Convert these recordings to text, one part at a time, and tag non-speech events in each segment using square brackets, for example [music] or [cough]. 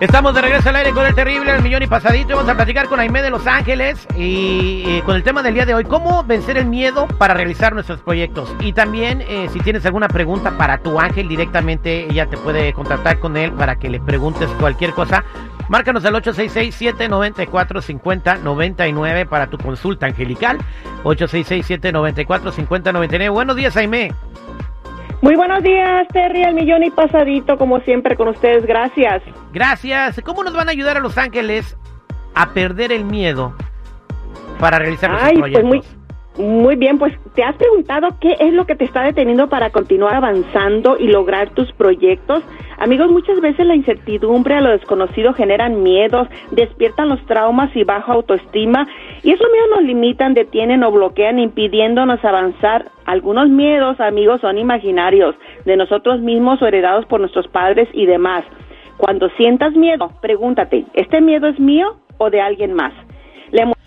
Estamos de regreso al aire con el terrible, el millón y pasadito. Vamos a platicar con Aimé de Los Ángeles y, con el tema del día de hoy, cómo vencer el miedo para realizar nuestros proyectos. Y también, eh, si tienes alguna pregunta para tu ángel, directamente ella te puede contactar con él para que le preguntes cualquier cosa. Márcanos al 866-794-5099 para tu consulta angelical. 866-794-5099. Buenos días, Aimé. Muy buenos días, Terry, al millón y pasadito, como siempre, con ustedes. Gracias. Gracias. ¿Cómo nos van a ayudar a Los Ángeles a perder el miedo para realizar Ay, proyectos? pues muy, muy bien, pues te has preguntado qué es lo que te está deteniendo para continuar avanzando y lograr tus proyectos. Amigos, muchas veces la incertidumbre a lo desconocido generan miedos, despiertan los traumas y baja autoestima y esos miedos nos limitan, detienen o bloquean impidiéndonos avanzar. Algunos miedos, amigos, son imaginarios, de nosotros mismos o heredados por nuestros padres y demás. Cuando sientas miedo, pregúntate, ¿este miedo es mío o de alguien más?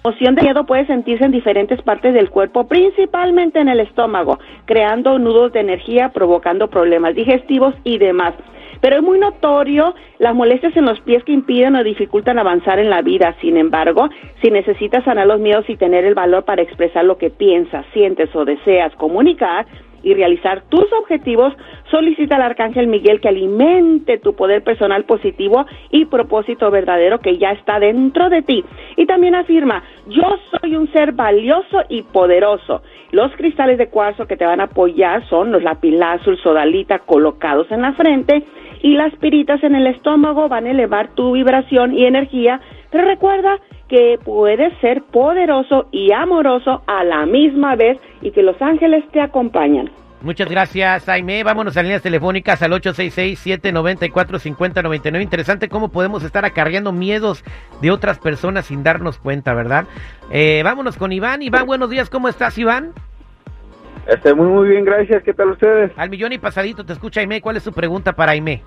Emoción de miedo puede sentirse en diferentes partes del cuerpo, principalmente en el estómago, creando nudos de energía, provocando problemas digestivos y demás. Pero es muy notorio las molestias en los pies que impiden o dificultan avanzar en la vida. Sin embargo, si necesitas sanar los miedos y tener el valor para expresar lo que piensas, sientes o deseas comunicar, y realizar tus objetivos, solicita al Arcángel Miguel que alimente tu poder personal positivo y propósito verdadero que ya está dentro de ti. Y también afirma, yo soy un ser valioso y poderoso. Los cristales de cuarzo que te van a apoyar son los lapilazul, sodalita colocados en la frente y las piritas en el estómago van a elevar tu vibración y energía. Pero recuerda que puedes ser poderoso y amoroso a la misma vez y que los ángeles te acompañan. Muchas gracias, Jaime. Vámonos a líneas telefónicas al 866-794-5099. Interesante cómo podemos estar acarreando miedos de otras personas sin darnos cuenta, ¿verdad? Eh, vámonos con Iván. Iván, buenos días. ¿Cómo estás, Iván? Este, muy, muy bien, gracias. ¿Qué tal ustedes? Al millón y pasadito te escucha Jaime. ¿Cuál es su pregunta para Jaime?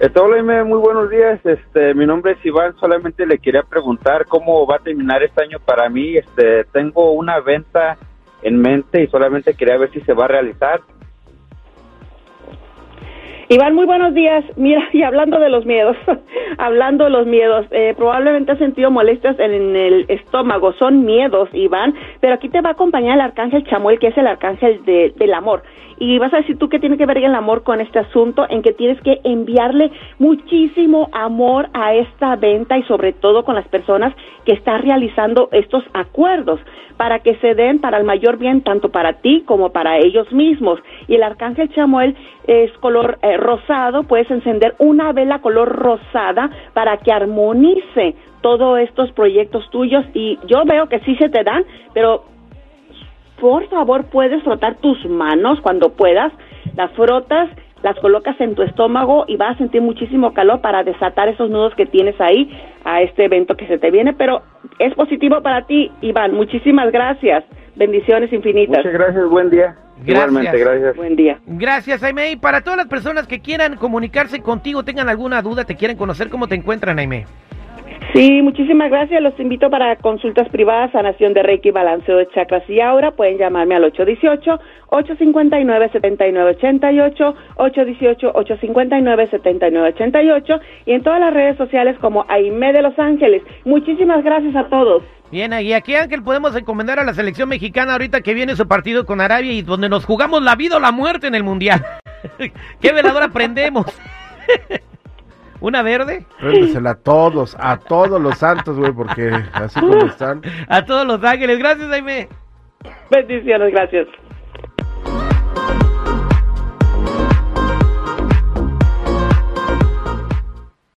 Hola, muy buenos días. Este, mi nombre es Iván. Solamente le quería preguntar cómo va a terminar este año para mí. Este, tengo una venta en mente y solamente quería ver si se va a realizar. Iván, muy buenos días. [laughs] Mira, y hablando de los miedos, [laughs] hablando de los miedos, eh, probablemente has sentido molestias en el estómago, son miedos, Iván, pero aquí te va a acompañar el arcángel Chamuel, que es el arcángel de- del amor. Y vas a decir tú qué tiene que ver el amor con este asunto, en que tienes que enviarle muchísimo amor a esta venta y sobre todo con las personas que están realizando estos acuerdos para que se den para el mayor bien tanto para ti como para ellos mismos. Y el arcángel Chamuel es color eh, rosado, puedes encender una vela color rosada para que armonice todos estos proyectos tuyos y yo veo que sí se te dan, pero por favor puedes frotar tus manos cuando puedas, las frotas, las colocas en tu estómago y vas a sentir muchísimo calor para desatar esos nudos que tienes ahí a este evento que se te viene, pero es positivo para ti, Iván. Muchísimas gracias. Bendiciones infinitas. Muchas gracias, buen día. Gracias. Igualmente, gracias. Buen día. Gracias, Jaime. Y para todas las personas que quieran comunicarse contigo, tengan alguna duda, te quieren conocer, ¿cómo te encuentran, Jaime? Sí, muchísimas gracias. Los invito para consultas privadas, sanación de Reiki, balanceo de chakras y ahora. Pueden llamarme al 818-859-7988, 818-859-7988 y en todas las redes sociales como Aime de Los Ángeles. Muchísimas gracias a todos. Bien, y aquí Ángel podemos encomendar a la selección mexicana ahorita que viene su partido con Arabia y donde nos jugamos la vida o la muerte en el Mundial. [laughs] ¿Qué veladora prendemos? [laughs] ¿Una verde? Préndesela a todos, a todos los santos, güey, porque así como están. [laughs] A todos los ángeles. Gracias, Jaime. Bendiciones, gracias.